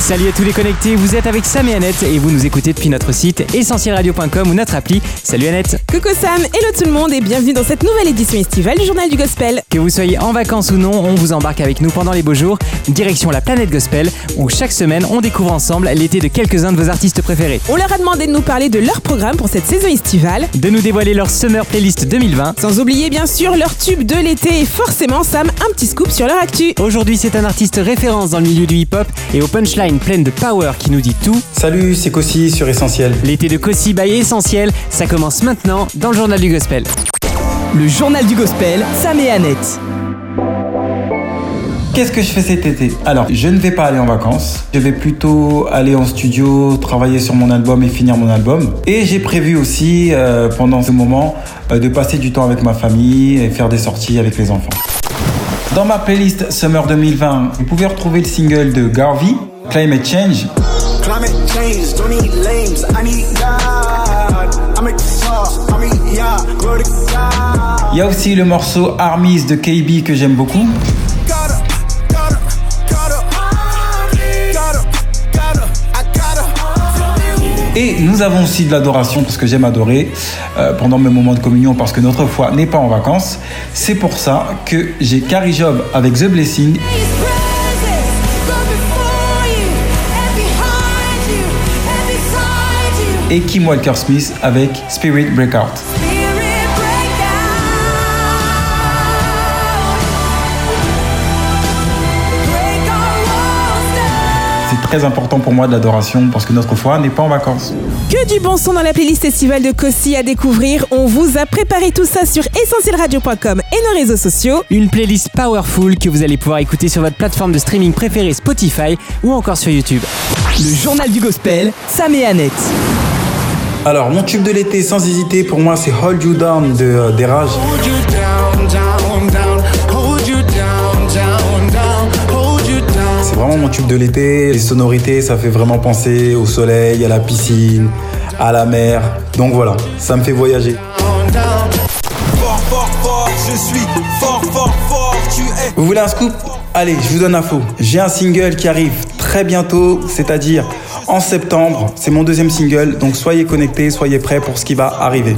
Salut à tous les connectés, vous êtes avec Sam et Annette et vous nous écoutez depuis notre site essentielradio.com ou notre appli. Salut Annette Coucou Sam, hello tout le monde et bienvenue dans cette nouvelle édition estivale du Journal du Gospel. Que vous soyez en vacances ou non, on vous embarque avec nous pendant les beaux jours, direction la planète Gospel, où chaque semaine on découvre ensemble l'été de quelques-uns de vos artistes préférés. On leur a demandé de nous parler de leur programme pour cette saison estivale, De nous dévoiler leur Summer Playlist 2020. sans oublier bien sûr leur tube de l'été et forcément Sam, un petit scoop sur leur actu. Aujourd'hui c'est un artiste référence dans le milieu du hip-hop et aux punchlines pleines de power qui nous dit tout. Salut, c'est Kossi sur Essentiel. L'été de Kossi by Essentiel, ça commence maintenant dans le journal du Gospel. Le Journal du Gospel, Sam et Annette. Qu'est-ce que je fais cet été? Alors, je ne vais pas aller en vacances. Je vais plutôt aller en studio, travailler sur mon album et finir mon album. Et j'ai prévu aussi, euh, pendant ce moment, euh, de passer du temps avec ma famille et faire des sorties avec les enfants. Dans ma playlist Summer 2020, vous pouvez retrouver le single de Garvey, Climate Change. Climate change, don't need lames, I need God. I make the sauce, I mean, yeah, glory to God. Il y a aussi le morceau Armies de KB que j'aime beaucoup. Et nous avons aussi de l'adoration parce que j'aime adorer euh, pendant mes moments de communion parce que notre foi n'est pas en vacances. C'est pour ça que j'ai Carrie Job avec The Blessing et Kim Walker Smith avec Spirit Breakout. C'est très important pour moi de l'adoration parce que notre foi n'est pas en vacances. Que du bon son dans la playlist estivale de Kossi à découvrir. On vous a préparé tout ça sur essentielradio.com et nos réseaux sociaux. Une playlist powerful que vous allez pouvoir écouter sur votre plateforme de streaming préférée Spotify ou encore sur YouTube. Le Journal du Gospel, Sam et Annette. Alors, mon tube de l'été sans hésiter pour moi c'est Hold You Down de euh, des. C'est vraiment mon tube de l'été. Les sonorités, ça fait vraiment penser au soleil, à la piscine, à la mer. Donc voilà, ça me fait voyager. down, down. Fort, fort, fort, je suis fort, fort, fort. Tu es Vous voulez un scoop? Allez, je vous donne l'info. J'ai un single qui arrive très bientôt, c'est-à-dire en septembre. C'est mon deuxième single, donc soyez connectés, soyez prêts pour ce qui va arriver.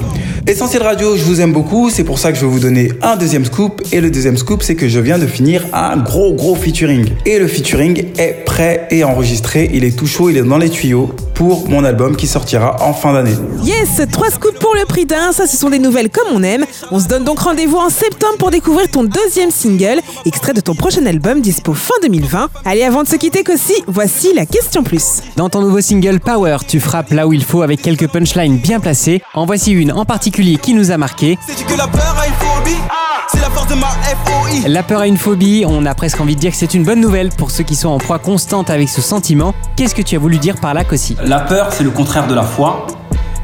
Essentiel Radio, je vous aime beaucoup, c'est pour ça que je vais vous donner un deuxième scoop. Et le deuxième scoop, c'est que je viens de finir un gros gros featuring. Et le featuring est prêt et enregistré, il est tout chaud, il est dans les tuyaux pour mon album qui sortira en fin d'année. Yes, trois scoops pour le prix d'un, ça ce sont des nouvelles comme on aime. On se donne donc rendez-vous en septembre pour découvrir ton deuxième single, extrait de ton prochain album dispo fin 2020. Allez, avant de se quitter Kossi, voici la question plus. Dans ton nouveau single Power, tu frappes là où il faut avec quelques punchlines bien placées. En voici une en particulier qui nous a marqué. Que la peur a une phobie C'est la force de ma FOI. La peur a une phobie, on a presque envie de dire que c'est une bonne nouvelle pour ceux qui sont en proie constante avec ce sentiment. Qu'est-ce que tu as voulu dire par là, Kossi? La peur, c'est le contraire de la foi.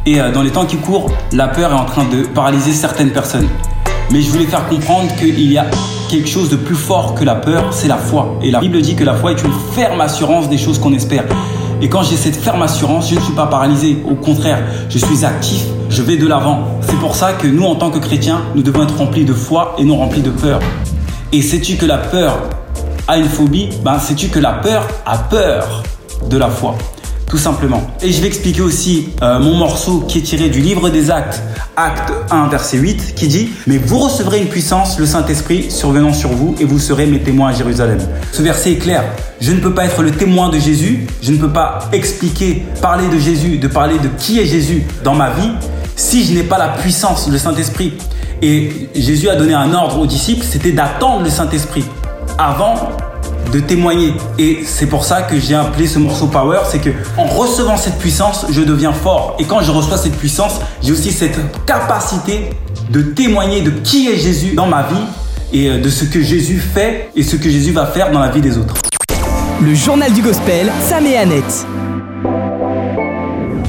Et euh, dans les temps qui courent, la peur est en train de paralyser certaines personnes. Mais je voulais faire comprendre qu'il y a quelque chose de plus fort que la peur, c'est la foi. Et la Bible dit que la foi est une ferme assurance des choses qu'on espère. Et quand j'ai cette ferme assurance, je ne suis pas paralysé. Au contraire, je suis actif, je vais de l'avant. C'est pour ça que nous, en tant que chrétiens, nous devons être remplis de foi et non remplis de peur. Et sais-tu que la peur a une phobie? Ben, sais-tu que la peur a peur de la foi? Simplement. Et je vais expliquer aussi euh, mon morceau qui est tiré du livre des actes, acte 1, verset 8, qui dit Mais vous recevrez une puissance, le Saint-Esprit, survenant sur vous, et vous serez mes témoins à Jérusalem. Ce verset est clair. Je ne peux pas être le témoin de Jésus, je ne peux pas expliquer, parler de Jésus, de parler de qui est Jésus dans ma vie, si je n'ai pas la puissance, le Saint-Esprit. Et Jésus a donné un ordre aux disciples, c'était d'attendre le Saint-Esprit avant de témoigner. Et c'est pour ça que j'ai appelé ce morceau Power, c'est que en recevant cette puissance, je deviens fort. Et quand je reçois cette puissance, j'ai aussi cette capacité de témoigner de qui est Jésus dans ma vie et euh, de ce que Jésus fait et ce que Jésus va faire dans la vie des autres. Le Journal du Gospel, Sam et Annette.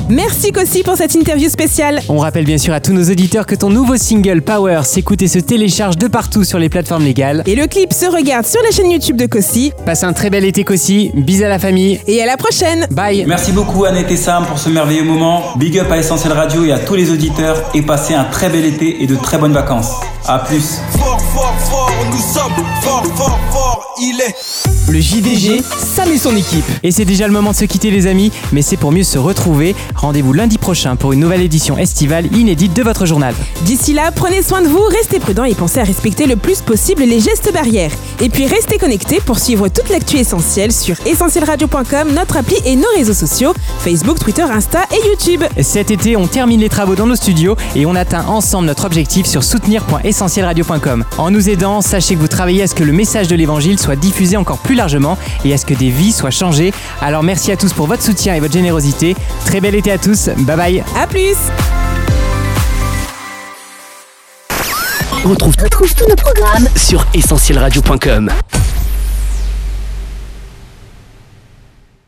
Merci Kossi pour cette interview spéciale. On rappelle bien sûr à tous nos auditeurs que ton nouveau single Power s'écoute et se télécharge de partout sur les plateformes légales. Et le clip se regarde sur la chaîne YouTube de Kossi. Passe un très bel été Kossi, bis à la famille, Et à la prochaine bye Merci beaucoup Annette et Sam pour ce merveilleux moment. Big up à Essentiel Radio et à tous les auditeurs et passez un très bel été et de très bonnes vacances. À plus. Nous sommes fort, fort, fort, il est. Le JDG, Sam et son équipe. Et c'est déjà le moment de se quitter les amis, mais c'est pour mieux se retrouver. Rendez-vous lundi prochain pour une nouvelle édition estivale inédite de votre journal. D'ici là, prenez soin de vous, restez prudents et pensez à respecter le plus possible les gestes barrières. Et puis restez connectés pour suivre toute l'actu essentielle sur essentielradio.com, notre appli et nos réseaux sociaux, Facebook, Twitter, Insta et YouTube. Cet été, on termine les travaux dans nos studios et on atteint ensemble notre objectif sur soutenir.essentielradio.com. En nous aidant, sachez que vous travaillez à ce que le message de l'évangile soit diffusé encore plus largement et à ce que des vies soient changées. Alors merci à tous pour votre soutien et votre générosité. Très bel été à tous. Bye bye. À plus On retrouve, retrouve tous nos programmes sur essentielradio.com.